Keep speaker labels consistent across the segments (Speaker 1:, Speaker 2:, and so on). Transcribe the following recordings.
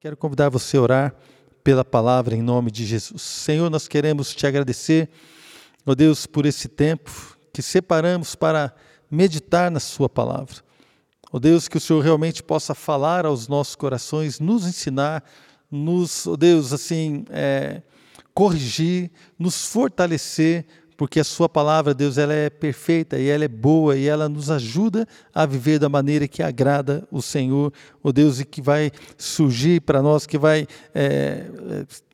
Speaker 1: Quero convidar você a orar pela palavra em nome de Jesus. Senhor, nós queremos te agradecer, ó Deus, por esse tempo que separamos para meditar na Sua palavra. Ó Deus, que o Senhor realmente possa falar aos nossos corações, nos ensinar, nos, ó Deus, assim, é, corrigir, nos fortalecer porque a sua palavra, Deus, ela é perfeita e ela é boa e ela nos ajuda a viver da maneira que agrada o Senhor, o Deus, e que vai surgir para nós, que vai é,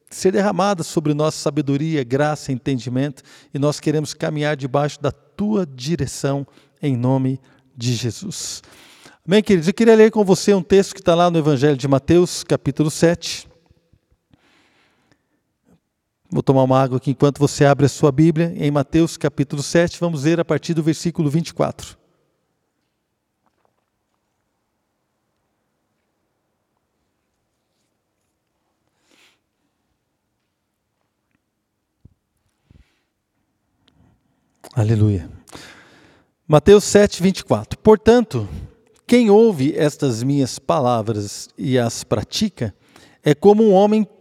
Speaker 1: ser derramada sobre nossa sabedoria, graça, entendimento, e nós queremos caminhar debaixo da tua direção, em nome de Jesus. Amém, queridos? Eu queria ler com você um texto que está lá no Evangelho de Mateus, capítulo 7. Vou tomar uma água aqui enquanto você abre a sua Bíblia, em Mateus capítulo 7, vamos ler a partir do versículo 24. Aleluia. Mateus 7, 24. Portanto, quem ouve estas minhas palavras e as pratica, é como um homem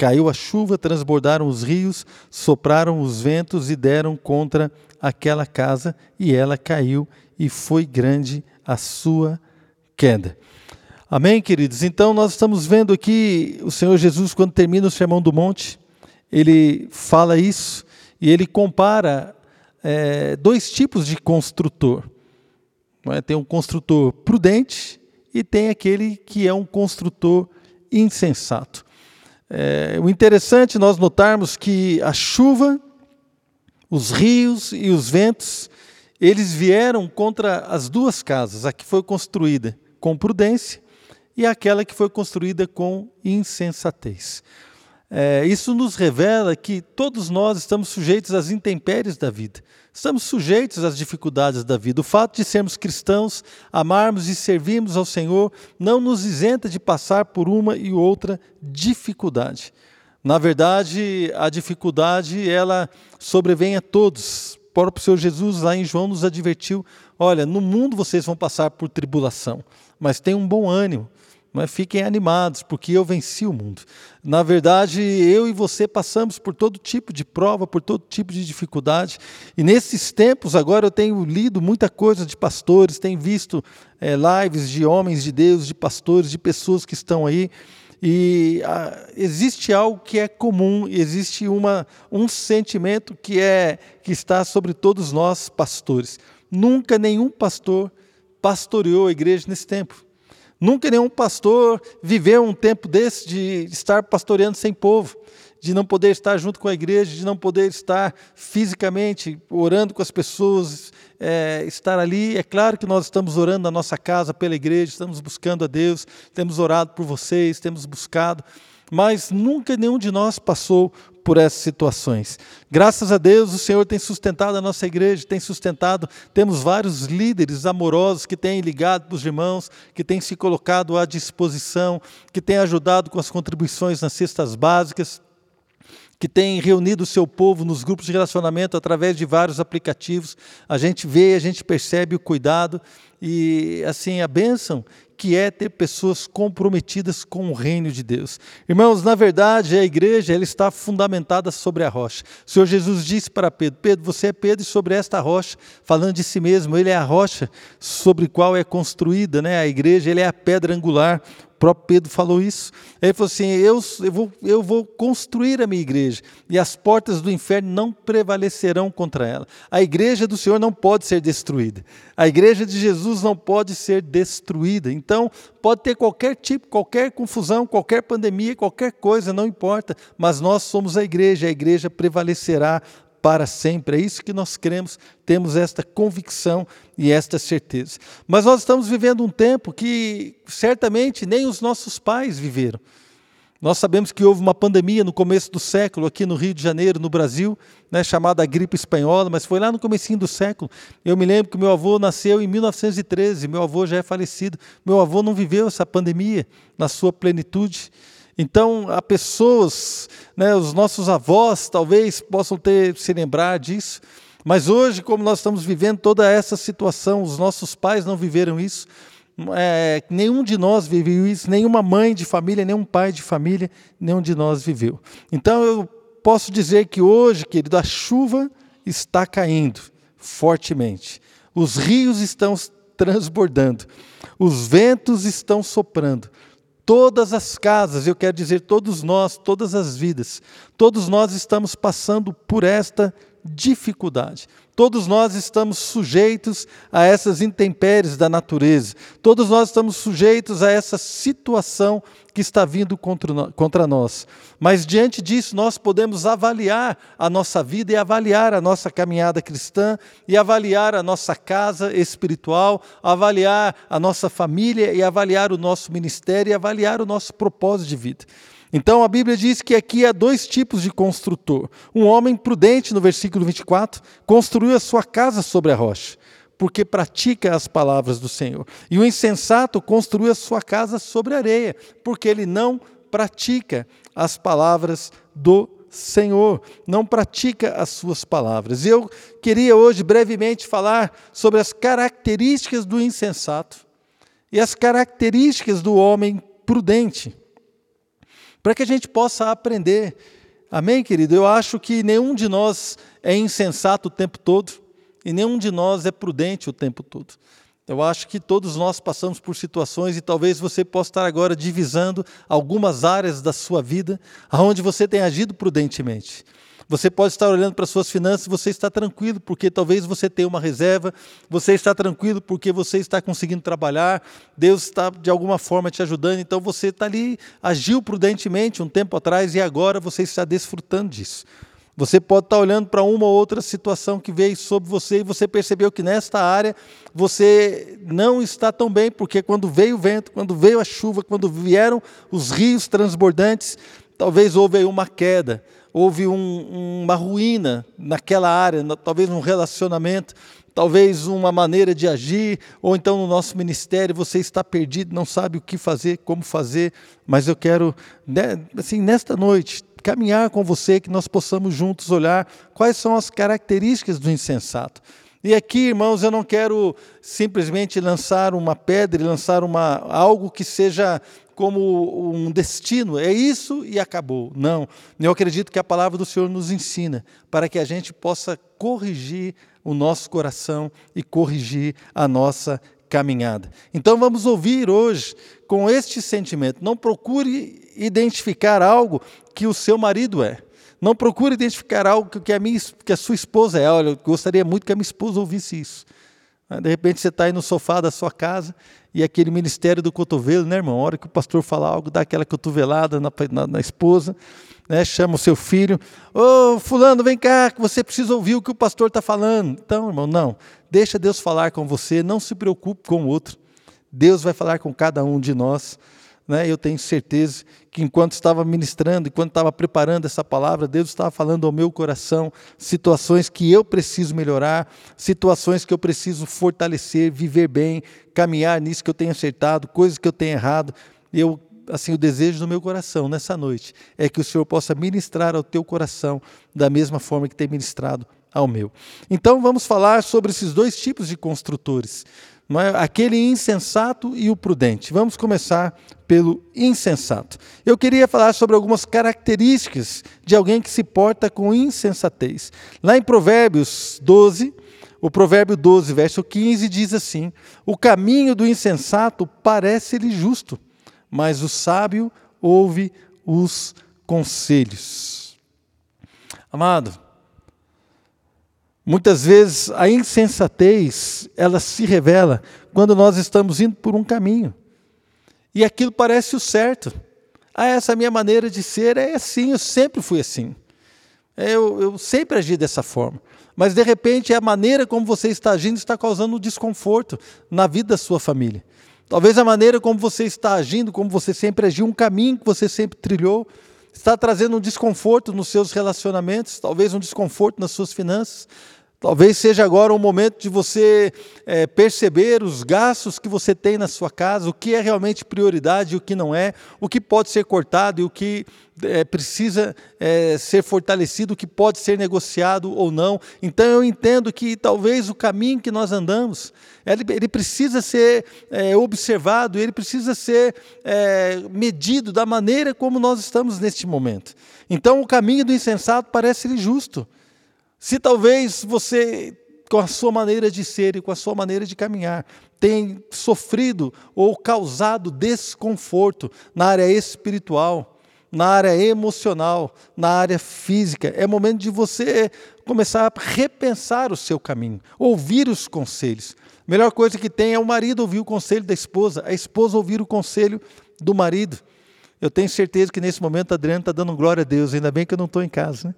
Speaker 1: Caiu a chuva, transbordaram os rios, sopraram os ventos e deram contra aquela casa, e ela caiu, e foi grande a sua queda. Amém, queridos? Então, nós estamos vendo aqui o Senhor Jesus, quando termina o Sermão do Monte, ele fala isso e ele compara é, dois tipos de construtor. É? Tem um construtor prudente e tem aquele que é um construtor insensato. É, o interessante nós notarmos que a chuva, os rios e os ventos, eles vieram contra as duas casas, a que foi construída com prudência e aquela que foi construída com insensatez. É, isso nos revela que todos nós estamos sujeitos às intempéries da vida. Estamos sujeitos às dificuldades da vida. O fato de sermos cristãos, amarmos e servirmos ao Senhor, não nos isenta de passar por uma e outra dificuldade. Na verdade, a dificuldade ela sobrevém a todos. O próprio Senhor Jesus lá em João nos advertiu: olha, no mundo vocês vão passar por tribulação, mas tenham um bom ânimo mas fiquem animados, porque eu venci o mundo. Na verdade, eu e você passamos por todo tipo de prova, por todo tipo de dificuldade. E nesses tempos, agora eu tenho lido muita coisa de pastores, tenho visto é, lives de homens de Deus, de pastores, de pessoas que estão aí. E ah, existe algo que é comum, existe uma, um sentimento que é que está sobre todos nós pastores. Nunca nenhum pastor pastoreou a igreja nesse tempo. Nunca nenhum pastor viveu um tempo desse de estar pastoreando sem povo, de não poder estar junto com a igreja, de não poder estar fisicamente orando com as pessoas, é, estar ali. É claro que nós estamos orando na nossa casa pela igreja, estamos buscando a Deus, temos orado por vocês, temos buscado, mas nunca nenhum de nós passou por essas situações. Graças a Deus, o Senhor tem sustentado a nossa igreja, tem sustentado, temos vários líderes amorosos que têm ligado para os irmãos, que têm se colocado à disposição, que têm ajudado com as contribuições nas cestas básicas que tem reunido o seu povo nos grupos de relacionamento através de vários aplicativos. A gente vê, a gente percebe o cuidado e assim a bênção que é ter pessoas comprometidas com o reino de Deus. Irmãos, na verdade, a igreja ela está fundamentada sobre a rocha. O Senhor Jesus disse para Pedro: Pedro, você é Pedro, e sobre esta rocha, falando de si mesmo, ele é a rocha sobre qual é construída né, a igreja, ele é a pedra angular próprio Pedro falou isso. Ele falou assim: eu, eu, vou, eu vou construir a minha igreja, e as portas do inferno não prevalecerão contra ela. A igreja do Senhor não pode ser destruída. A igreja de Jesus não pode ser destruída. Então, pode ter qualquer tipo, qualquer confusão, qualquer pandemia, qualquer coisa, não importa, mas nós somos a igreja, a igreja prevalecerá para sempre. É isso que nós cremos, temos esta convicção e esta certeza. Mas nós estamos vivendo um tempo que certamente nem os nossos pais viveram. Nós sabemos que houve uma pandemia no começo do século aqui no Rio de Janeiro, no Brasil, né, chamada gripe espanhola, mas foi lá no comecinho do século. Eu me lembro que meu avô nasceu em 1913, meu avô já é falecido. Meu avô não viveu essa pandemia na sua plenitude. Então, há pessoas, né, os nossos avós talvez possam ter se lembrar disso, mas hoje, como nós estamos vivendo toda essa situação, os nossos pais não viveram isso, é, nenhum de nós viveu isso, nenhuma mãe de família, nenhum pai de família, nenhum de nós viveu. Então eu posso dizer que hoje, querido, a chuva está caindo fortemente, os rios estão transbordando, os ventos estão soprando, todas as casas, eu quero dizer todos nós, todas as vidas, todos nós estamos passando por esta dificuldade. Todos nós estamos sujeitos a essas intempéries da natureza. Todos nós estamos sujeitos a essa situação que está vindo contra nós. Mas diante disso, nós podemos avaliar a nossa vida e avaliar a nossa caminhada cristã, e avaliar a nossa casa espiritual, avaliar a nossa família, e avaliar o nosso ministério, e avaliar o nosso propósito de vida. Então a Bíblia diz que aqui há dois tipos de construtor. Um homem prudente, no versículo 24, construiu a sua casa sobre a rocha, porque pratica as palavras do Senhor. E o insensato construiu a sua casa sobre a areia, porque ele não pratica as palavras do Senhor, não pratica as suas palavras. Eu queria hoje brevemente falar sobre as características do insensato e as características do homem prudente para que a gente possa aprender. Amém, querido? Eu acho que nenhum de nós é insensato o tempo todo e nenhum de nós é prudente o tempo todo. Eu acho que todos nós passamos por situações e talvez você possa estar agora divisando algumas áreas da sua vida onde você tem agido prudentemente. Você pode estar olhando para suas finanças você está tranquilo, porque talvez você tenha uma reserva, você está tranquilo porque você está conseguindo trabalhar, Deus está de alguma forma te ajudando, então você está ali, agiu prudentemente um tempo atrás e agora você está desfrutando disso. Você pode estar olhando para uma ou outra situação que veio sobre você e você percebeu que nesta área você não está tão bem, porque quando veio o vento, quando veio a chuva, quando vieram os rios transbordantes, talvez houve uma queda, houve um, uma ruína naquela área, talvez um relacionamento, talvez uma maneira de agir, ou então no nosso ministério você está perdido, não sabe o que fazer, como fazer, mas eu quero, né, assim, nesta noite, caminhar com você, que nós possamos juntos olhar quais são as características do insensato. E aqui, irmãos, eu não quero simplesmente lançar uma pedra lançar uma, algo que seja como um destino, é isso e acabou. Não. Eu acredito que a palavra do Senhor nos ensina para que a gente possa corrigir o nosso coração e corrigir a nossa caminhada. Então vamos ouvir hoje com este sentimento. Não procure identificar algo que o seu marido é. Não procure identificar algo que a, minha, que a sua esposa é. Olha, eu gostaria muito que a minha esposa ouvisse isso. De repente você está aí no sofá da sua casa e aquele ministério do cotovelo, né, irmão? A hora que o pastor fala algo, dá aquela cotovelada na, na, na esposa, né? chama o seu filho, ô oh, fulano, vem cá, que você precisa ouvir o que o pastor está falando. Então, irmão, não. Deixa Deus falar com você, não se preocupe com o outro. Deus vai falar com cada um de nós né, eu tenho certeza que enquanto estava ministrando, enquanto estava preparando essa palavra, Deus estava falando ao meu coração situações que eu preciso melhorar, situações que eu preciso fortalecer, viver bem, caminhar nisso que eu tenho acertado, coisas que eu tenho errado. Eu assim o desejo do meu coração nessa noite é que o Senhor possa ministrar ao teu coração da mesma forma que tem ministrado ao meu. Então vamos falar sobre esses dois tipos de construtores não é? aquele insensato e o prudente. Vamos começar pelo insensato. Eu queria falar sobre algumas características de alguém que se porta com insensatez. Lá em Provérbios 12, o provérbio 12, verso 15 diz assim: O caminho do insensato parece-lhe justo, mas o sábio ouve os conselhos. Amado, Muitas vezes a insensatez, ela se revela quando nós estamos indo por um caminho. E aquilo parece o certo. Ah, essa minha maneira de ser é assim, eu sempre fui assim. Eu, eu sempre agi dessa forma. Mas de repente a maneira como você está agindo está causando um desconforto na vida da sua família. Talvez a maneira como você está agindo, como você sempre agiu, um caminho que você sempre trilhou, está trazendo um desconforto nos seus relacionamentos, talvez um desconforto nas suas finanças, Talvez seja agora o momento de você é, perceber os gastos que você tem na sua casa, o que é realmente prioridade e o que não é, o que pode ser cortado e o que é, precisa é, ser fortalecido, o que pode ser negociado ou não. Então eu entendo que talvez o caminho que nós andamos, ele, ele precisa ser é, observado, ele precisa ser é, medido da maneira como nós estamos neste momento. Então o caminho do insensato parece-lhe justo. Se talvez você, com a sua maneira de ser e com a sua maneira de caminhar, tem sofrido ou causado desconforto na área espiritual, na área emocional, na área física, é momento de você começar a repensar o seu caminho, ouvir os conselhos. A melhor coisa que tem é o marido ouvir o conselho da esposa, a esposa ouvir o conselho do marido. Eu tenho certeza que nesse momento a Adriana está dando glória a Deus, ainda bem que eu não estou em casa. Né?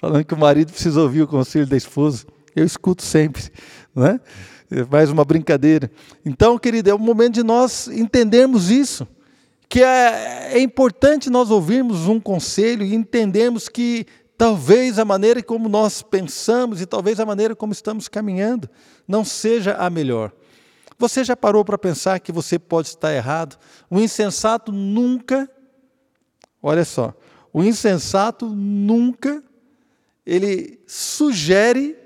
Speaker 1: falando que o marido precisa ouvir o conselho da esposa. Eu escuto sempre, né? É mais uma brincadeira. Então, querido, é o momento de nós entendermos isso, que é, é importante nós ouvirmos um conselho e entendermos que talvez a maneira como nós pensamos e talvez a maneira como estamos caminhando não seja a melhor. Você já parou para pensar que você pode estar errado? O insensato nunca, olha só, o insensato nunca ele sugere,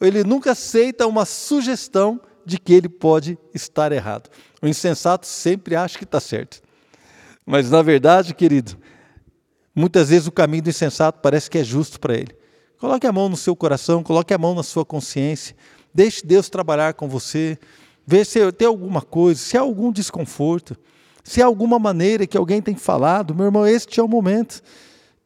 Speaker 1: ele nunca aceita uma sugestão de que ele pode estar errado. O insensato sempre acha que está certo. Mas, na verdade, querido, muitas vezes o caminho do insensato parece que é justo para ele. Coloque a mão no seu coração, coloque a mão na sua consciência, deixe Deus trabalhar com você, vê se tem alguma coisa, se há algum desconforto, se há alguma maneira que alguém tem falado, meu irmão, este é o momento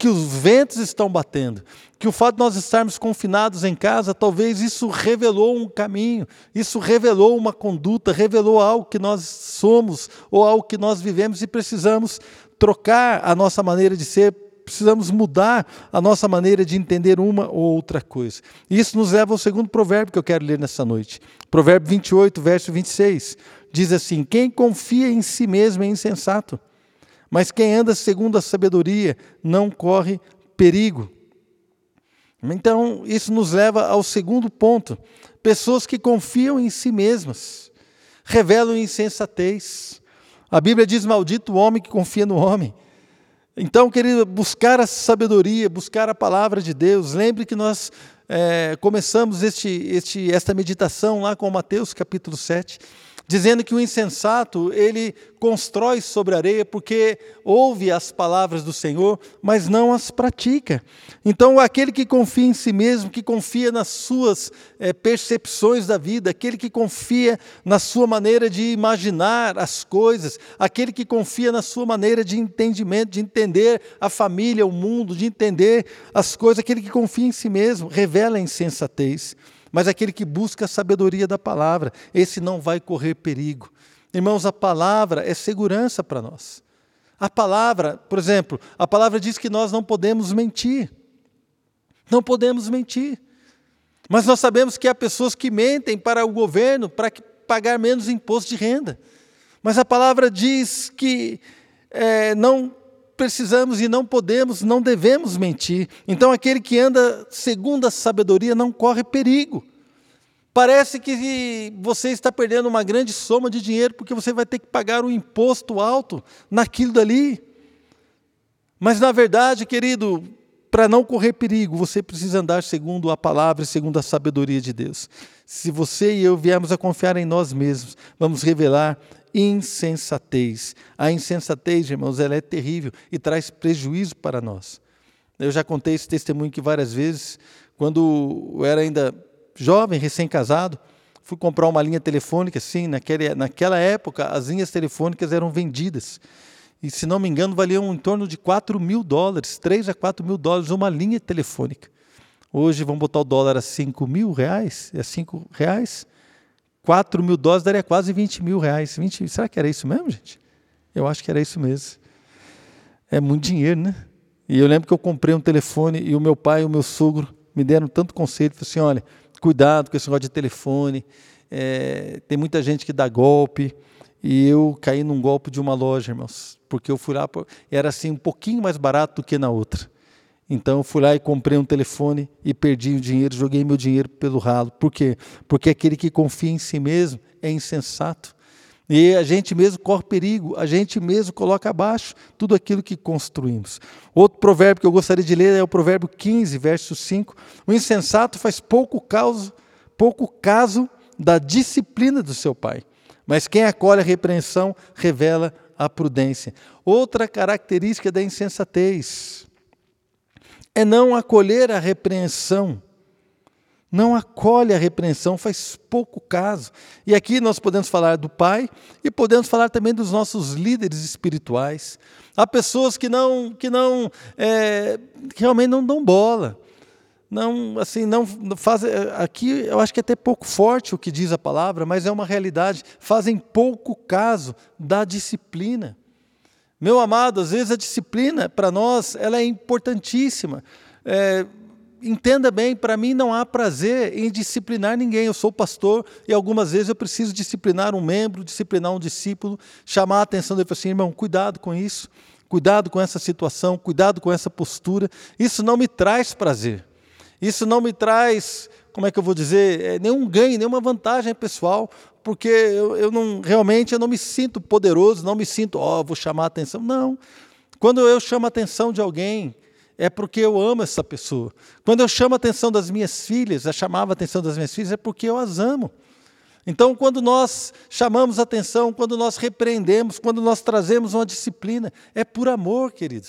Speaker 1: que os ventos estão batendo, que o fato de nós estarmos confinados em casa, talvez isso revelou um caminho, isso revelou uma conduta, revelou algo que nós somos ou algo que nós vivemos e precisamos trocar a nossa maneira de ser, precisamos mudar a nossa maneira de entender uma ou outra coisa. Isso nos leva ao segundo provérbio que eu quero ler nessa noite. Provérbio 28, verso 26. Diz assim: Quem confia em si mesmo é insensato mas quem anda segundo a sabedoria não corre perigo. Então, isso nos leva ao segundo ponto. Pessoas que confiam em si mesmas revelam insensatez. A Bíblia diz: Maldito o homem que confia no homem. Então, querido, buscar a sabedoria, buscar a palavra de Deus. Lembre que nós é, começamos este, este, esta meditação lá com Mateus capítulo 7 dizendo que o insensato, ele constrói sobre areia porque ouve as palavras do Senhor, mas não as pratica. Então, aquele que confia em si mesmo, que confia nas suas é, percepções da vida, aquele que confia na sua maneira de imaginar as coisas, aquele que confia na sua maneira de entendimento, de entender a família, o mundo, de entender as coisas, aquele que confia em si mesmo, revela a insensatez mas aquele que busca a sabedoria da palavra, esse não vai correr perigo. Irmãos, a palavra é segurança para nós. A palavra, por exemplo, a palavra diz que nós não podemos mentir. Não podemos mentir. Mas nós sabemos que há pessoas que mentem para o governo para pagar menos imposto de renda. Mas a palavra diz que é, não precisamos e não podemos, não devemos mentir. Então, aquele que anda segundo a sabedoria não corre perigo. Parece que você está perdendo uma grande soma de dinheiro porque você vai ter que pagar um imposto alto naquilo dali. Mas, na verdade, querido, para não correr perigo, você precisa andar segundo a palavra e segundo a sabedoria de Deus. Se você e eu viermos a confiar em nós mesmos, vamos revelar insensatez. A insensatez, irmãos, ela é terrível e traz prejuízo para nós. Eu já contei esse testemunho aqui várias vezes. Quando eu era ainda jovem, recém-casado, fui comprar uma linha telefônica, assim, naquele, naquela época as linhas telefônicas eram vendidas. E, se não me engano, valiam em torno de 4 mil dólares, 3 a 4 mil dólares uma linha telefônica. Hoje vamos botar o dólar a 5 mil reais? É 5 reais? 4 mil dólares daria quase 20 mil reais. 20, será que era isso mesmo, gente? Eu acho que era isso mesmo. É muito dinheiro, né? E eu lembro que eu comprei um telefone e o meu pai e o meu sogro me deram tanto conselho. Falaram assim: olha, cuidado com esse negócio de telefone. É, tem muita gente que dá golpe. e eu caí num golpe de uma loja, irmãos, porque eu fui lá, era assim um pouquinho mais barato do que na outra. Então fui lá e comprei um telefone e perdi o dinheiro, joguei meu dinheiro pelo ralo. Por quê? Porque aquele que confia em si mesmo é insensato. E a gente mesmo corre perigo, a gente mesmo coloca abaixo tudo aquilo que construímos. Outro provérbio que eu gostaria de ler é o provérbio 15, verso 5. O insensato faz pouco caso, pouco caso da disciplina do seu pai, mas quem acolhe a repreensão revela a prudência. Outra característica da insensatez é não acolher a repreensão não acolhe a repreensão, faz pouco caso. E aqui nós podemos falar do pai e podemos falar também dos nossos líderes espirituais. Há pessoas que não, que não, é, que realmente não dão bola. Não, assim, não fazem. Aqui eu acho que é até pouco forte o que diz a palavra, mas é uma realidade. Fazem pouco caso da disciplina. Meu amado, às vezes a disciplina para nós ela é importantíssima. É, entenda bem, para mim não há prazer em disciplinar ninguém. Eu sou pastor e algumas vezes eu preciso disciplinar um membro, disciplinar um discípulo, chamar a atenção dele e falar assim, irmão, cuidado com isso, cuidado com essa situação, cuidado com essa postura. Isso não me traz prazer. Isso não me traz, como é que eu vou dizer, é, nenhum ganho, nenhuma vantagem pessoal, porque eu, eu não realmente eu não me sinto poderoso, não me sinto, ó, oh, vou chamar a atenção. Não. Quando eu chamo a atenção de alguém, é porque eu amo essa pessoa. Quando eu chamo a atenção das minhas filhas, eu chamava a atenção das minhas filhas, é porque eu as amo. Então, quando nós chamamos atenção, quando nós repreendemos, quando nós trazemos uma disciplina, é por amor, querido.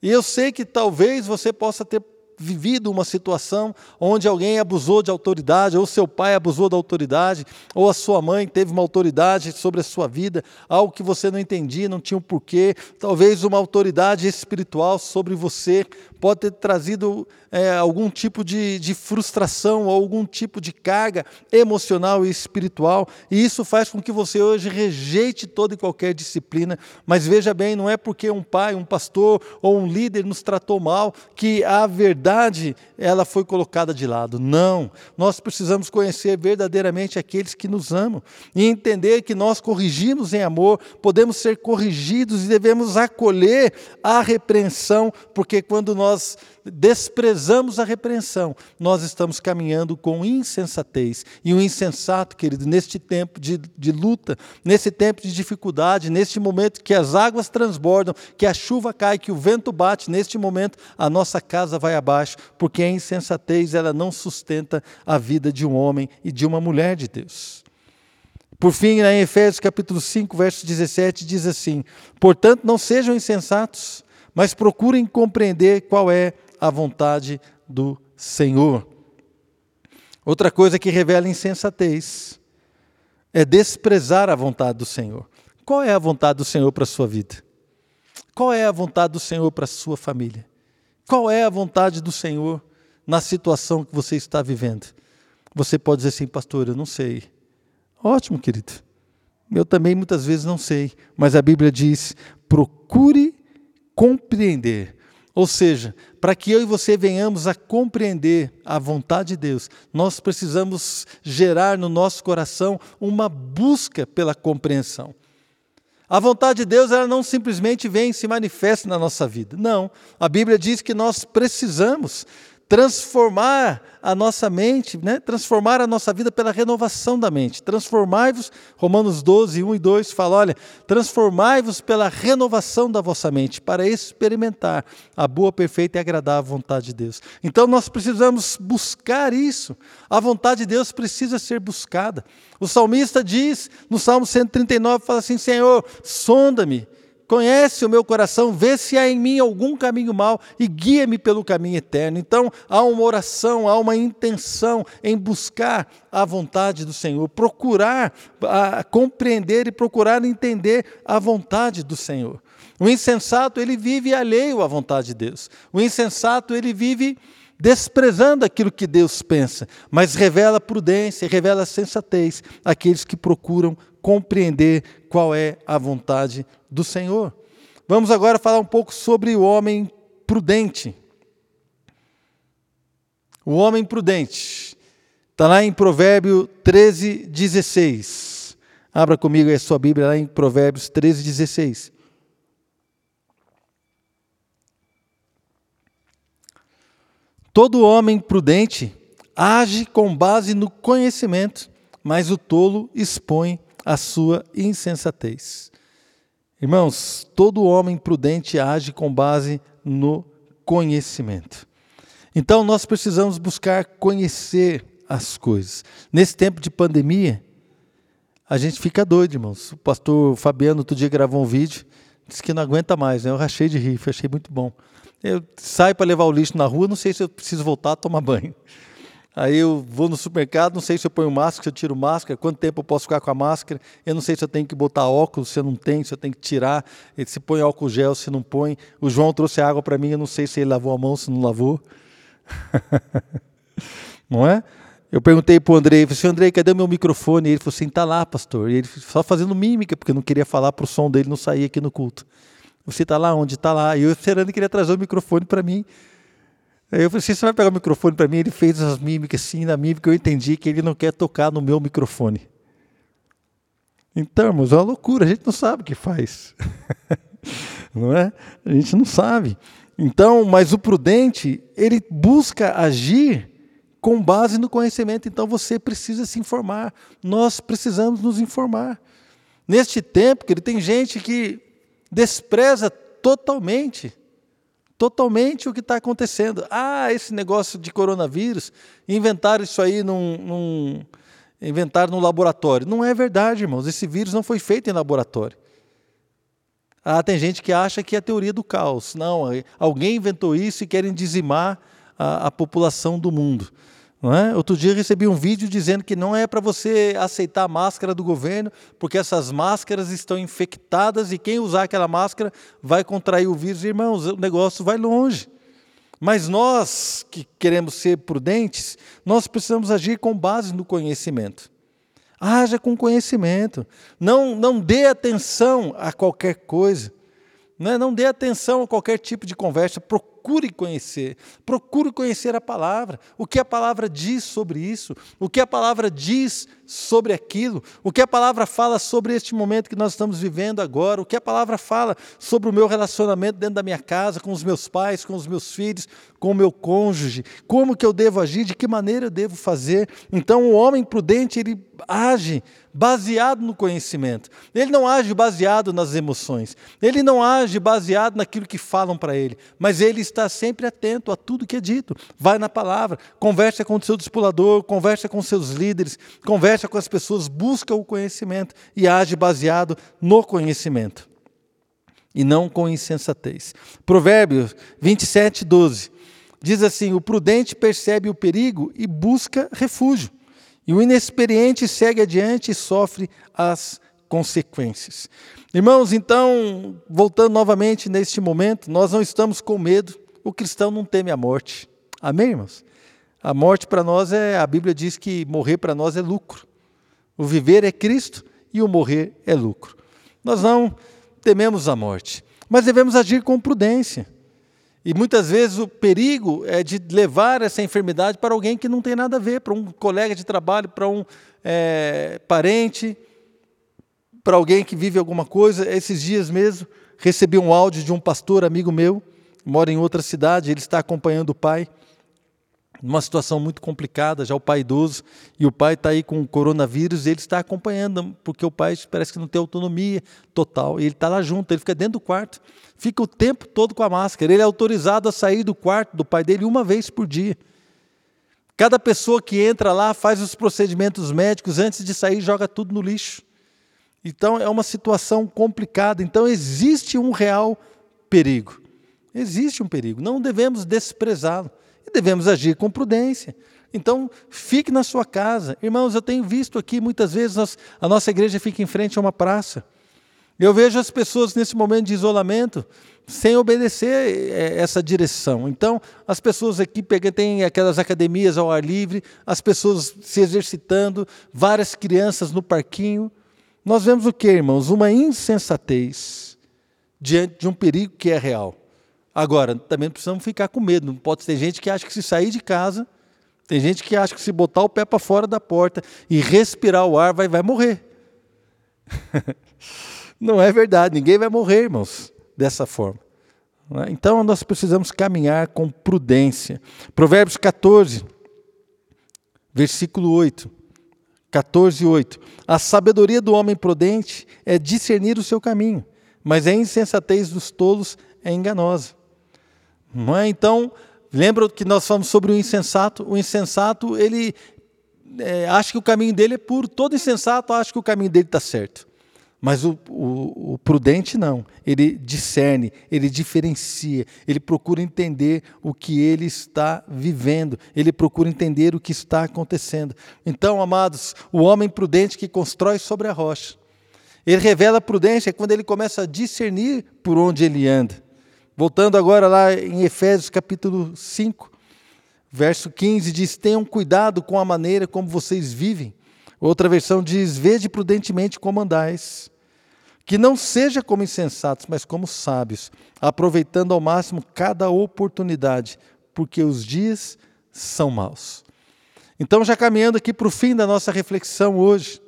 Speaker 1: E eu sei que talvez você possa ter vivido uma situação onde alguém abusou de autoridade, ou seu pai abusou da autoridade, ou a sua mãe teve uma autoridade sobre a sua vida, algo que você não entendia, não tinha um porquê, talvez uma autoridade espiritual sobre você pode ter trazido é, algum tipo de, de frustração ou algum tipo de carga emocional e espiritual, e isso faz com que você hoje rejeite toda e qualquer disciplina. Mas veja bem, não é porque um pai, um pastor ou um líder nos tratou mal que a verdade ela foi colocada de lado. Não, nós precisamos conhecer verdadeiramente aqueles que nos amam e entender que nós corrigimos em amor, podemos ser corrigidos e devemos acolher a repreensão, porque quando nós desprezamos a repreensão, nós estamos caminhando com insensatez. E o insensato, querido, neste tempo de, de luta, nesse tempo de dificuldade, neste momento que as águas transbordam, que a chuva cai, que o vento bate, neste momento a nossa casa vai abaixo, porque a insensatez ela não sustenta a vida de um homem e de uma mulher de Deus. Por fim, em Efésios capítulo 5, verso 17, diz assim: Portanto, não sejam insensatos, mas procurem compreender qual é a vontade do Senhor. Outra coisa que revela insensatez é desprezar a vontade do Senhor. Qual é a vontade do Senhor para a sua vida? Qual é a vontade do Senhor para a sua família? Qual é a vontade do Senhor na situação que você está vivendo? Você pode dizer assim, pastor, eu não sei. Ótimo, querido. Eu também muitas vezes não sei, mas a Bíblia diz: procure compreender ou seja, para que eu e você venhamos a compreender a vontade de Deus, nós precisamos gerar no nosso coração uma busca pela compreensão. A vontade de Deus ela não simplesmente vem e se manifesta na nossa vida. Não. A Bíblia diz que nós precisamos transformar a nossa mente, né? transformar a nossa vida pela renovação da mente. Transformai-vos, Romanos 12, 1 e 2 fala: olha, transformai-vos pela renovação da vossa mente, para experimentar a boa, perfeita e agradável vontade de Deus. Então nós precisamos buscar isso. A vontade de Deus precisa ser buscada. O salmista diz no Salmo 139, fala assim: Senhor, sonda-me Conhece o meu coração, vê se há em mim algum caminho mau e guia-me pelo caminho eterno. Então, há uma oração, há uma intenção em buscar a vontade do Senhor, procurar a, compreender e procurar entender a vontade do Senhor. O insensato, ele vive alheio à vontade de Deus. O insensato, ele vive desprezando aquilo que Deus pensa, mas revela prudência, revela sensatez àqueles que procuram compreender qual é a vontade do Senhor. Vamos agora falar um pouco sobre o homem prudente. O homem prudente. Está lá em Provérbio 13, 16. Abra comigo a sua Bíblia lá em Provérbios 13, 16. Todo homem prudente age com base no conhecimento, mas o tolo expõe a sua insensatez. Irmãos, todo homem prudente age com base no conhecimento. Então nós precisamos buscar conhecer as coisas. Nesse tempo de pandemia, a gente fica doido, irmãos. O pastor Fabiano outro dia gravou um vídeo, disse que não aguenta mais, né? Eu rachei de rir, achei muito bom. Eu saio para levar o lixo na rua, não sei se eu preciso voltar a tomar banho. Aí eu vou no supermercado, não sei se eu ponho máscara, se eu tiro máscara, quanto tempo eu posso ficar com a máscara, eu não sei se eu tenho que botar óculos, se eu não tenho, se eu tenho que tirar, se põe álcool gel, se não põe. O João trouxe água para mim, eu não sei se ele lavou a mão, se não lavou. não é? Eu perguntei para o Andrei, falei assim, Andrei, cadê meu microfone? E ele falou assim, está lá, pastor. E ele só fazendo mímica, porque não queria falar para o som dele não sair aqui no culto. Você está lá onde? Está lá. E eu, Fernando, queria trazer o microfone para mim. Aí eu falei assim, você vai pegar o microfone para mim? Ele fez as mímicas assim, na mímica eu entendi que ele não quer tocar no meu microfone. Então, irmãos, é uma loucura, a gente não sabe o que faz. não é? A gente não sabe. Então, mas o prudente, ele busca agir com base no conhecimento. Então você precisa se informar. Nós precisamos nos informar. Neste tempo, que ele tem gente que despreza totalmente totalmente o que está acontecendo. Ah, esse negócio de coronavírus, inventaram isso aí num, num inventaram no laboratório. Não é verdade, irmãos. Esse vírus não foi feito em laboratório. Ah, tem gente que acha que é a teoria do caos. Não, alguém inventou isso e querem dizimar a, a população do mundo. É? Outro dia recebi um vídeo dizendo que não é para você aceitar a máscara do governo, porque essas máscaras estão infectadas e quem usar aquela máscara vai contrair o vírus. Irmãos, o negócio vai longe. Mas nós que queremos ser prudentes, nós precisamos agir com base no conhecimento. Haja com conhecimento. Não, não dê atenção a qualquer coisa. Não, é? não dê atenção a qualquer tipo de conversa. Procure procure conhecer, procure conhecer a palavra, o que a palavra diz sobre isso, o que a palavra diz sobre aquilo, o que a palavra fala sobre este momento que nós estamos vivendo agora, o que a palavra fala sobre o meu relacionamento dentro da minha casa, com os meus pais, com os meus filhos, com o meu cônjuge, como que eu devo agir, de que maneira eu devo fazer. Então, o homem prudente, ele age baseado no conhecimento. Ele não age baseado nas emoções. Ele não age baseado naquilo que falam para ele, mas ele está sempre atento a tudo que é dito. Vai na palavra, conversa com o seu discipulador, conversa com seus líderes, conversa com as pessoas, busca o conhecimento e age baseado no conhecimento. E não com insensatez. Provérbios 27, 12. Diz assim: O prudente percebe o perigo e busca refúgio e o inexperiente segue adiante e sofre as consequências. Irmãos, então, voltando novamente neste momento, nós não estamos com medo, o cristão não teme a morte. Amém, irmãos? A morte para nós é, a Bíblia diz que morrer para nós é lucro. O viver é Cristo e o morrer é lucro. Nós não tememos a morte, mas devemos agir com prudência. E muitas vezes o perigo é de levar essa enfermidade para alguém que não tem nada a ver, para um colega de trabalho, para um é, parente, para alguém que vive alguma coisa. Esses dias mesmo recebi um áudio de um pastor amigo meu, mora em outra cidade, ele está acompanhando o pai numa situação muito complicada, já o pai idoso, e o pai está aí com o coronavírus, ele está acompanhando, porque o pai parece que não tem autonomia total, e ele está lá junto, ele fica dentro do quarto, fica o tempo todo com a máscara, ele é autorizado a sair do quarto do pai dele uma vez por dia. Cada pessoa que entra lá faz os procedimentos médicos, antes de sair joga tudo no lixo. Então é uma situação complicada, então existe um real perigo. Existe um perigo, não devemos desprezá-lo e devemos agir com prudência. Então, fique na sua casa. Irmãos, eu tenho visto aqui muitas vezes a nossa igreja fica em frente a uma praça. Eu vejo as pessoas nesse momento de isolamento sem obedecer é, essa direção. Então, as pessoas aqui têm aquelas academias ao ar livre, as pessoas se exercitando, várias crianças no parquinho. Nós vemos o que, irmãos? Uma insensatez diante de um perigo que é real. Agora, também precisamos ficar com medo. Não pode ter gente que acha que se sair de casa, tem gente que acha que se botar o pé para fora da porta e respirar o ar vai, vai morrer. Não é verdade, ninguém vai morrer, irmãos, dessa forma. É? Então nós precisamos caminhar com prudência. Provérbios 14, versículo 8. 14, 8. A sabedoria do homem prudente é discernir o seu caminho, mas a insensatez dos tolos é enganosa. É? Então, lembra que nós falamos sobre o insensato? O insensato, ele é, acha que o caminho dele é puro. Todo insensato acha que o caminho dele está certo. Mas o, o, o, prudente não. Ele discerne, ele diferencia, ele procura entender o que ele está vivendo, ele procura entender o que está acontecendo. Então, amados, o homem prudente que constrói sobre a rocha, ele revela prudência quando ele começa a discernir por onde ele anda. Voltando agora lá em Efésios capítulo 5, verso 15, diz: Tenham cuidado com a maneira como vocês vivem. Outra versão diz: Vede prudentemente como andais. Que não seja como insensatos, mas como sábios, aproveitando ao máximo cada oportunidade, porque os dias são maus. Então, já caminhando aqui para o fim da nossa reflexão hoje,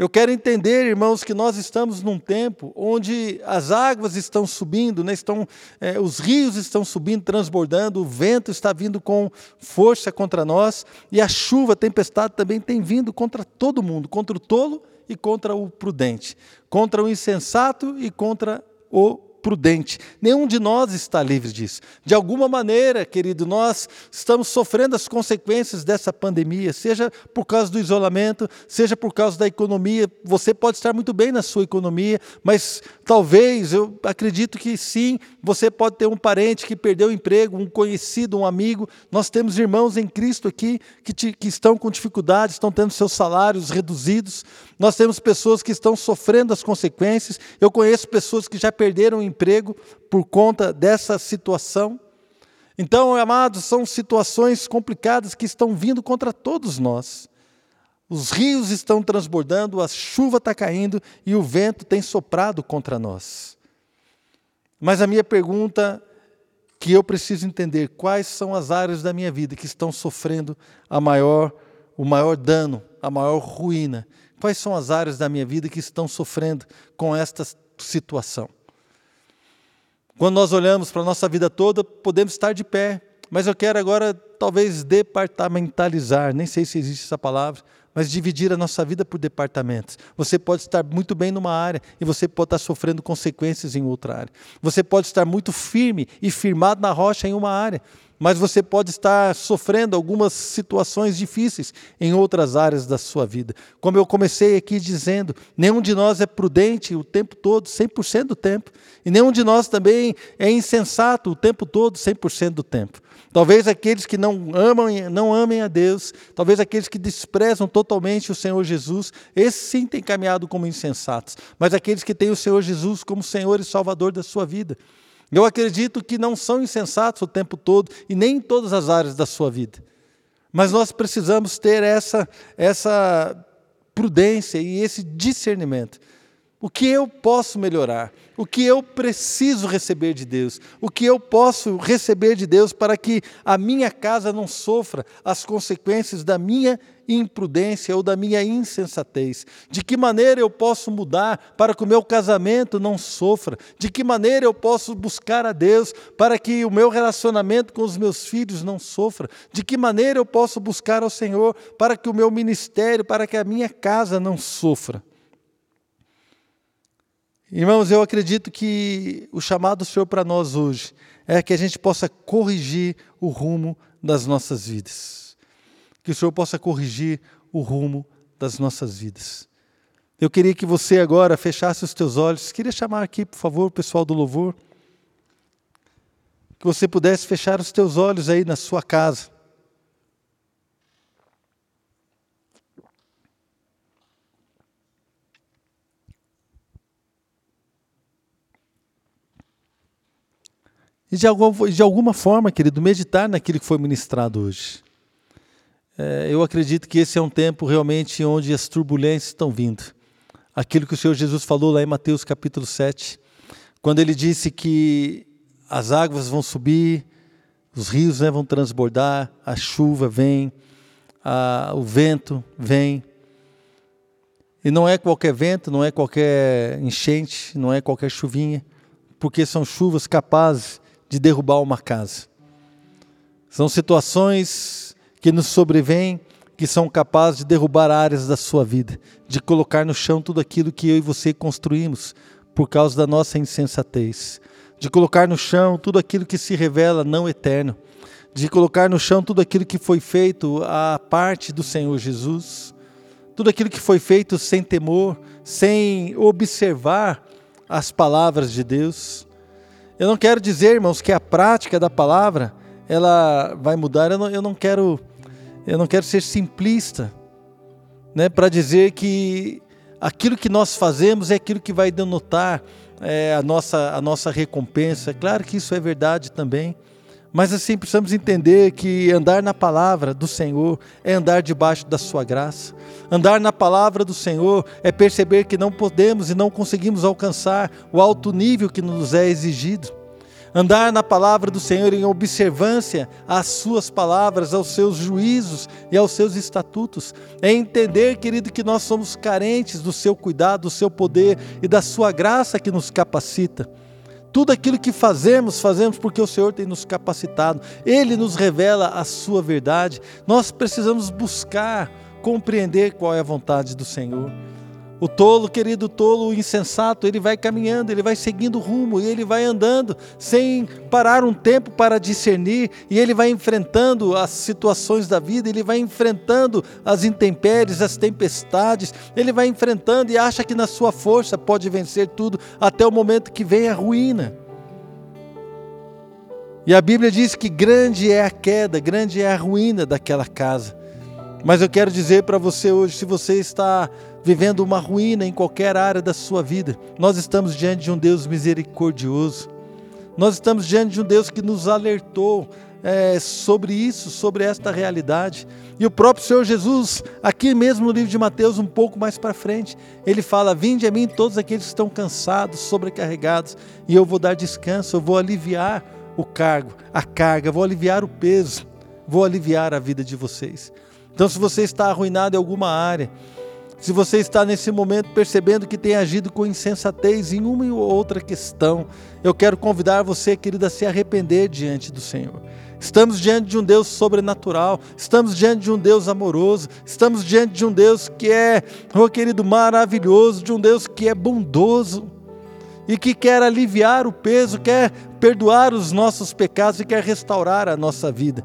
Speaker 1: eu quero entender, irmãos, que nós estamos num tempo onde as águas estão subindo, né, estão, é, os rios estão subindo, transbordando, o vento está vindo com força contra nós e a chuva, a tempestade também tem vindo contra todo mundo, contra o tolo e contra o prudente, contra o insensato e contra o prudente. Nenhum de nós está livre disso. De alguma maneira, querido, nós estamos sofrendo as consequências dessa pandemia, seja por causa do isolamento, seja por causa da economia. Você pode estar muito bem na sua economia, mas talvez, eu acredito que sim, você pode ter um parente que perdeu o emprego, um conhecido, um amigo. Nós temos irmãos em Cristo aqui que, te, que estão com dificuldades, estão tendo seus salários reduzidos. Nós temos pessoas que estão sofrendo as consequências. Eu conheço pessoas que já perderam o emprego por conta dessa situação. Então, amados, são situações complicadas que estão vindo contra todos nós. Os rios estão transbordando, a chuva está caindo e o vento tem soprado contra nós. Mas a minha pergunta que eu preciso entender, quais são as áreas da minha vida que estão sofrendo a maior, o maior dano, a maior ruína? Quais são as áreas da minha vida que estão sofrendo com esta situação? Quando nós olhamos para a nossa vida toda, podemos estar de pé, mas eu quero agora talvez departamentalizar, nem sei se existe essa palavra, mas dividir a nossa vida por departamentos. Você pode estar muito bem numa área e você pode estar sofrendo consequências em outra área. Você pode estar muito firme e firmado na rocha em uma área, mas você pode estar sofrendo algumas situações difíceis em outras áreas da sua vida. Como eu comecei aqui dizendo, nenhum de nós é prudente o tempo todo, 100% do tempo, e nenhum de nós também é insensato o tempo todo, 100% do tempo. Talvez aqueles que não amam, não amem a Deus, talvez aqueles que desprezam totalmente o Senhor Jesus, esses sim têm caminhado como insensatos, mas aqueles que têm o Senhor Jesus como Senhor e Salvador da sua vida. Eu acredito que não são insensatos o tempo todo e nem em todas as áreas da sua vida. Mas nós precisamos ter essa, essa prudência e esse discernimento. O que eu posso melhorar? O que eu preciso receber de Deus? O que eu posso receber de Deus para que a minha casa não sofra as consequências da minha imprudência ou da minha insensatez? De que maneira eu posso mudar para que o meu casamento não sofra? De que maneira eu posso buscar a Deus para que o meu relacionamento com os meus filhos não sofra? De que maneira eu posso buscar ao Senhor para que o meu ministério, para que a minha casa não sofra? Irmãos, eu acredito que o chamado do Senhor para nós hoje é que a gente possa corrigir o rumo das nossas vidas. Que o Senhor possa corrigir o rumo das nossas vidas. Eu queria que você agora fechasse os teus olhos. Queria chamar aqui, por favor, o pessoal do louvor. Que você pudesse fechar os teus olhos aí na sua casa. E de alguma, de alguma forma, querido, meditar naquilo que foi ministrado hoje. É, eu acredito que esse é um tempo realmente onde as turbulências estão vindo. Aquilo que o Senhor Jesus falou lá em Mateus capítulo 7, quando ele disse que as águas vão subir, os rios né, vão transbordar, a chuva vem, a, o vento vem. E não é qualquer vento, não é qualquer enchente, não é qualquer chuvinha, porque são chuvas capazes de derrubar uma casa. São situações que nos sobrevêm que são capazes de derrubar áreas da sua vida, de colocar no chão tudo aquilo que eu e você construímos por causa da nossa insensatez, de colocar no chão tudo aquilo que se revela não eterno, de colocar no chão tudo aquilo que foi feito à parte do Senhor Jesus tudo aquilo que foi feito sem temor, sem observar as palavras de Deus. Eu não quero dizer, irmãos, que a prática da palavra ela vai mudar. Eu não, eu não quero, eu não quero ser simplista, né, para dizer que aquilo que nós fazemos é aquilo que vai denotar é, a nossa a nossa recompensa. Claro que isso é verdade também. Mas assim, precisamos entender que andar na palavra do Senhor é andar debaixo da sua graça. Andar na palavra do Senhor é perceber que não podemos e não conseguimos alcançar o alto nível que nos é exigido. Andar na palavra do Senhor em observância às suas palavras, aos seus juízos e aos seus estatutos. É entender, querido, que nós somos carentes do seu cuidado, do seu poder e da sua graça que nos capacita. Tudo aquilo que fazemos, fazemos porque o Senhor tem nos capacitado. Ele nos revela a sua verdade. Nós precisamos buscar compreender qual é a vontade do Senhor. O tolo, querido tolo, o insensato, ele vai caminhando, ele vai seguindo o rumo e ele vai andando sem parar um tempo para discernir, e ele vai enfrentando as situações da vida, ele vai enfrentando as intempéries, as tempestades, ele vai enfrentando e acha que na sua força pode vencer tudo até o momento que vem a ruína. E a Bíblia diz que grande é a queda, grande é a ruína daquela casa. Mas eu quero dizer para você hoje, se você está vivendo uma ruína em qualquer área da sua vida, nós estamos diante de um Deus misericordioso. Nós estamos diante de um Deus que nos alertou é, sobre isso, sobre esta realidade. E o próprio Senhor Jesus, aqui mesmo no livro de Mateus, um pouco mais para frente, ele fala: Vinde a mim todos aqueles que estão cansados, sobrecarregados, e eu vou dar descanso, eu vou aliviar o cargo, a carga, vou aliviar o peso, vou aliviar a vida de vocês. Então, se você está arruinado em alguma área, se você está nesse momento percebendo que tem agido com insensatez em uma ou outra questão, eu quero convidar você, querida, a se arrepender diante do Senhor. Estamos diante de um Deus sobrenatural, estamos diante de um Deus amoroso, estamos diante de um Deus que é, oh querido, maravilhoso, de um Deus que é bondoso e que quer aliviar o peso, quer perdoar os nossos pecados e quer restaurar a nossa vida.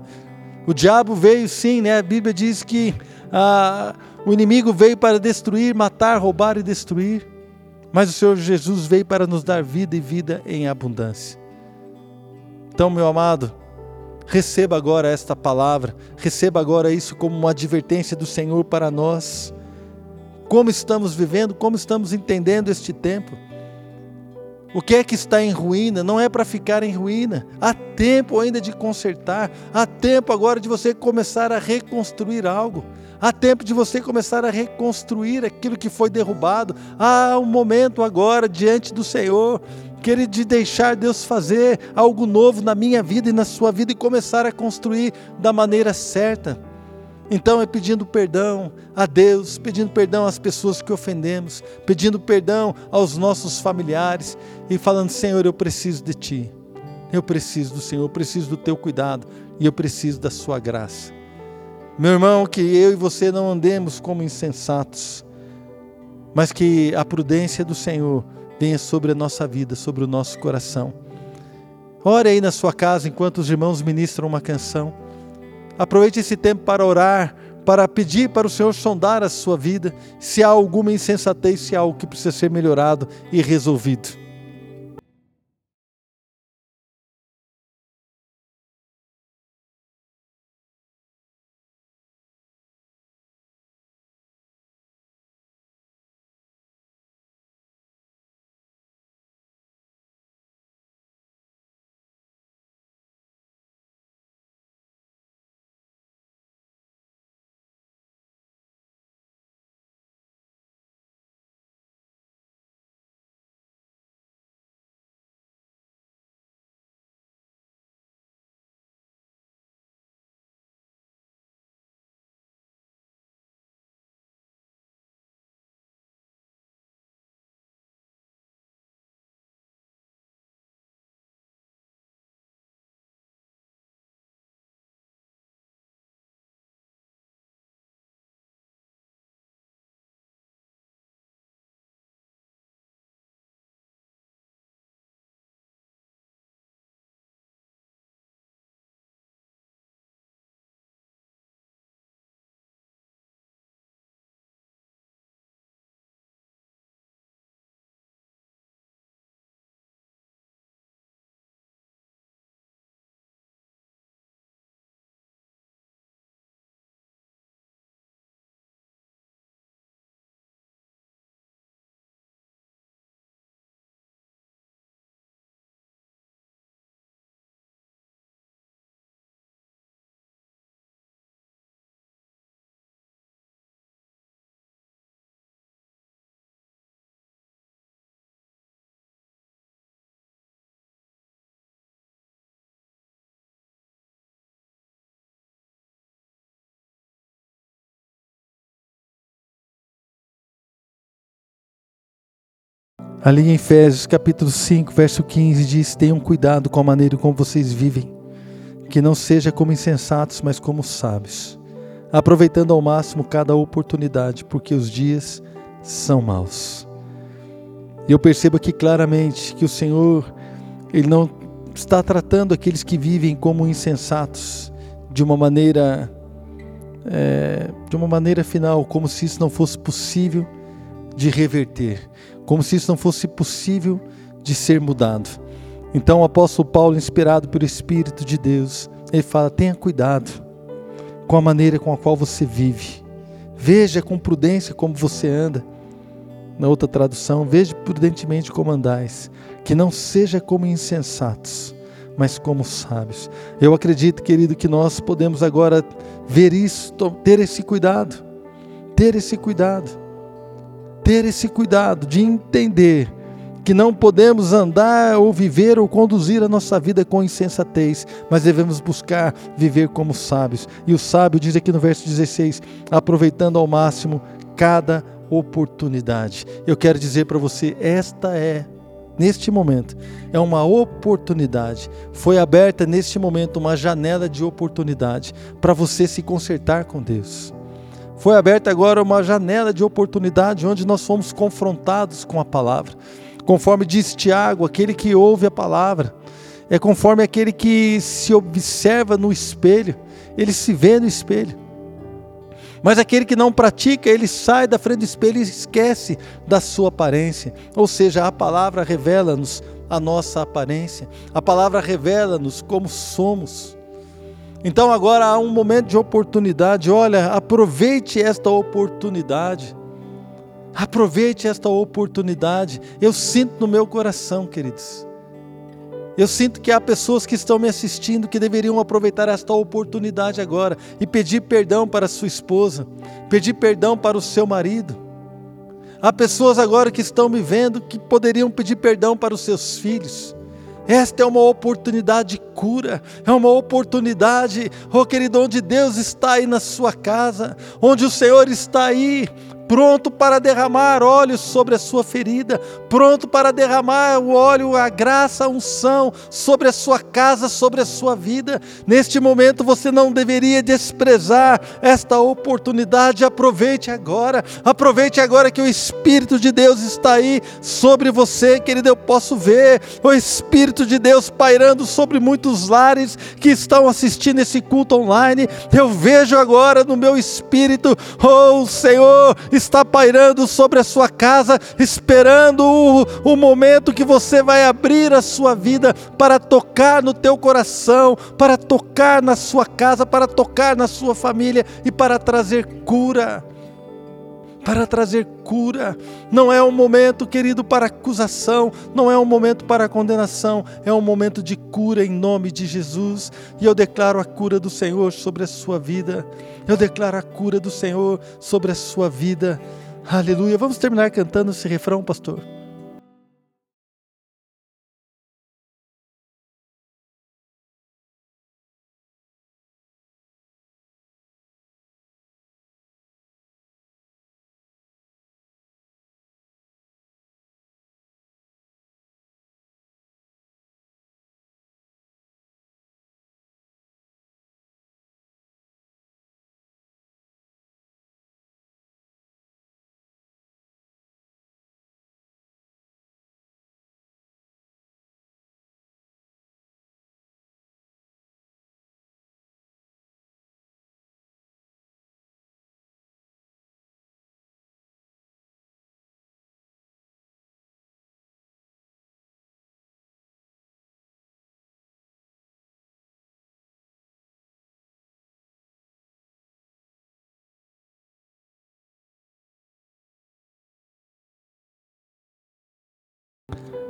Speaker 1: O diabo veio sim, né? A Bíblia diz que ah, o inimigo veio para destruir, matar, roubar e destruir, mas o Senhor Jesus veio para nos dar vida e vida em abundância. Então, meu amado, receba agora esta palavra, receba agora isso como uma advertência do Senhor para nós. Como estamos vivendo, como estamos entendendo este tempo. O que é que está em ruína não é para ficar em ruína. Há tempo ainda de consertar, há tempo agora de você começar a reconstruir algo. Há tempo de você começar a reconstruir aquilo que foi derrubado. Há um momento agora diante do Senhor, querer de deixar Deus fazer algo novo na minha vida e na sua vida e começar a construir da maneira certa. Então é pedindo perdão a Deus, pedindo perdão às pessoas que ofendemos, pedindo perdão aos nossos familiares e falando: Senhor, eu preciso de Ti, eu preciso do Senhor, eu preciso do Teu cuidado e eu preciso da Sua graça. Meu irmão, que eu e você não andemos como insensatos, mas que a prudência do Senhor venha sobre a nossa vida, sobre o nosso coração. Ore aí na sua casa enquanto os irmãos ministram uma canção. Aproveite esse tempo para orar, para pedir para o Senhor sondar a sua vida, se há alguma insensatez, se há algo que precisa ser melhorado e resolvido. Ali em Efésios capítulo 5, verso 15 diz: Tenham cuidado com a maneira como vocês vivem, que não seja como insensatos, mas como sábios, aproveitando ao máximo cada oportunidade, porque os dias são maus. E eu percebo aqui claramente que o Senhor, Ele não está tratando aqueles que vivem como insensatos de uma maneira, é, de uma maneira final, como se isso não fosse possível de reverter, como se isso não fosse possível de ser mudado. Então o apóstolo Paulo, inspirado pelo Espírito de Deus, ele fala: tenha cuidado com a maneira com a qual você vive. Veja com prudência como você anda na outra tradução, veja prudentemente como andais, que não seja como insensatos, mas como sábios. Eu acredito, querido, que nós podemos agora ver isso, ter esse cuidado, ter esse cuidado, ter esse cuidado de entender que não podemos andar ou viver ou conduzir a nossa vida com insensatez, mas devemos buscar viver como sábios. E o sábio diz aqui no verso 16: aproveitando ao máximo cada oportunidade. Eu quero dizer para você, esta é neste momento é uma oportunidade. Foi aberta neste momento uma janela de oportunidade para você se consertar com Deus. Foi aberta agora uma janela de oportunidade onde nós fomos confrontados com a palavra. Conforme diz Tiago, aquele que ouve a palavra é conforme aquele que se observa no espelho, ele se vê no espelho. Mas aquele que não pratica, ele sai da frente do espelho e esquece da sua aparência. Ou seja, a palavra revela-nos a nossa aparência, a palavra revela-nos como somos. Então agora há um momento de oportunidade. Olha, aproveite esta oportunidade. Aproveite esta oportunidade. Eu sinto no meu coração, queridos, eu sinto que há pessoas que estão me assistindo que deveriam aproveitar esta oportunidade agora e pedir perdão para sua esposa, pedir perdão para o seu marido. Há pessoas agora que estão me vendo que poderiam pedir perdão para os seus filhos. Esta é uma oportunidade de cura, é uma oportunidade, oh querido, onde Deus está aí na sua casa, onde o Senhor está aí pronto para derramar óleo sobre a sua ferida, pronto para derramar o óleo, a graça, a unção sobre a sua casa, sobre a sua vida. Neste momento você não deveria desprezar esta oportunidade. Aproveite agora, aproveite agora que o Espírito de Deus está aí sobre você, querido. Eu posso ver o Espírito de Deus pairando sobre muitos lares que estão assistindo esse culto online. Eu vejo agora no meu espírito, oh Senhor está pairando sobre a sua casa, esperando o, o momento que você vai abrir a sua vida para tocar no teu coração, para tocar na sua casa, para tocar na sua família e para trazer cura para trazer cura. Não é um momento, querido, para acusação, não é um momento para condenação, é um momento de cura em nome de Jesus. E eu declaro a cura do Senhor sobre a sua vida. Eu declaro a cura do Senhor sobre a sua vida. Aleluia. Vamos terminar cantando esse refrão, pastor.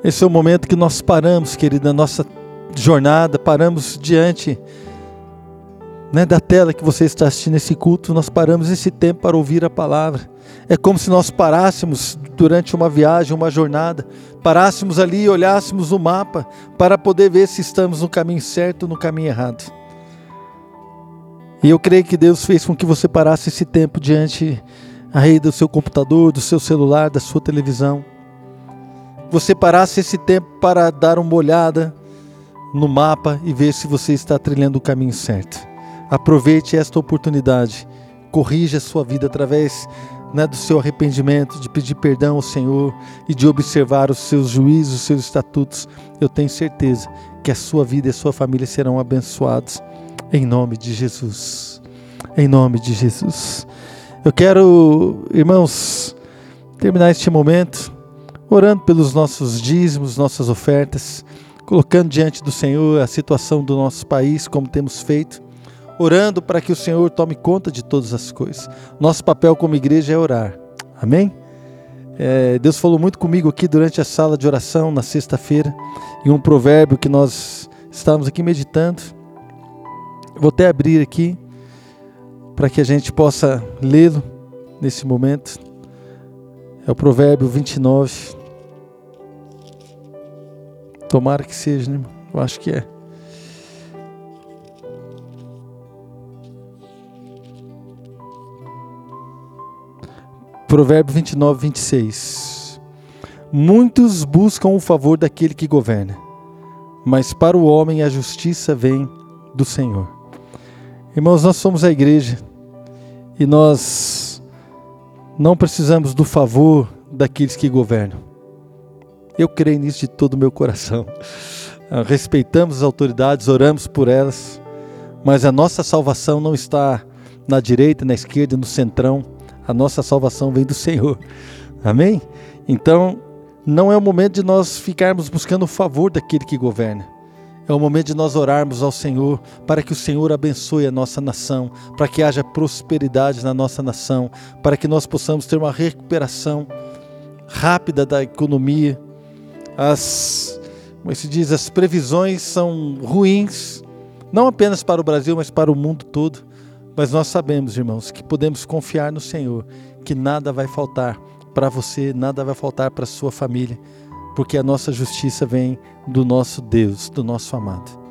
Speaker 1: Esse é o momento que nós paramos, querida, nossa jornada, paramos diante né, da tela que você está assistindo esse culto, nós paramos esse tempo para ouvir a palavra. É como se nós parássemos durante uma viagem, uma jornada, parássemos ali e olhássemos o mapa para poder ver se estamos no caminho certo ou no caminho errado. E eu creio que Deus fez com que você parasse esse tempo diante aí do seu computador, do seu celular, da sua televisão você parasse esse tempo para dar uma olhada no mapa e ver se você está trilhando o caminho certo. Aproveite esta oportunidade, corrija a sua vida através né, do seu arrependimento, de pedir perdão ao Senhor e de observar os seus juízos, os seus estatutos. Eu tenho certeza que a sua vida e a sua família serão abençoados em nome de Jesus. Em nome de Jesus. Eu quero, irmãos, terminar este momento orando pelos nossos dízimos, nossas ofertas colocando diante do Senhor a situação do nosso país, como temos feito, orando para que o Senhor tome conta de todas as coisas. Nosso papel como igreja é orar. Amém? É, Deus falou muito comigo aqui durante a sala de oração na sexta-feira, e um provérbio que nós estávamos aqui meditando. Vou até abrir aqui para que a gente possa lê-lo nesse momento. É o provérbio 29. Tomara que seja, né? Eu acho que é. Provérbio 29, 26. Muitos buscam o favor daquele que governa, mas para o homem a justiça vem do Senhor. Irmãos, nós somos a igreja e nós não precisamos do favor daqueles que governam. Eu creio nisso de todo o meu coração. Ah, respeitamos as autoridades, oramos por elas, mas a nossa salvação não está na direita, na esquerda, no centrão. A nossa salvação vem do Senhor. Amém? Então, não é o momento de nós ficarmos buscando o favor daquele que governa. É o momento de nós orarmos ao Senhor para que o Senhor abençoe a nossa nação, para que haja prosperidade na nossa nação, para que nós possamos ter uma recuperação rápida da economia, as, como é se diz, as previsões são ruins, não apenas para o Brasil, mas para o mundo todo. Mas nós sabemos, irmãos, que podemos confiar no Senhor, que nada vai faltar para você, nada vai faltar para sua família, porque a nossa justiça vem do nosso Deus, do nosso amado.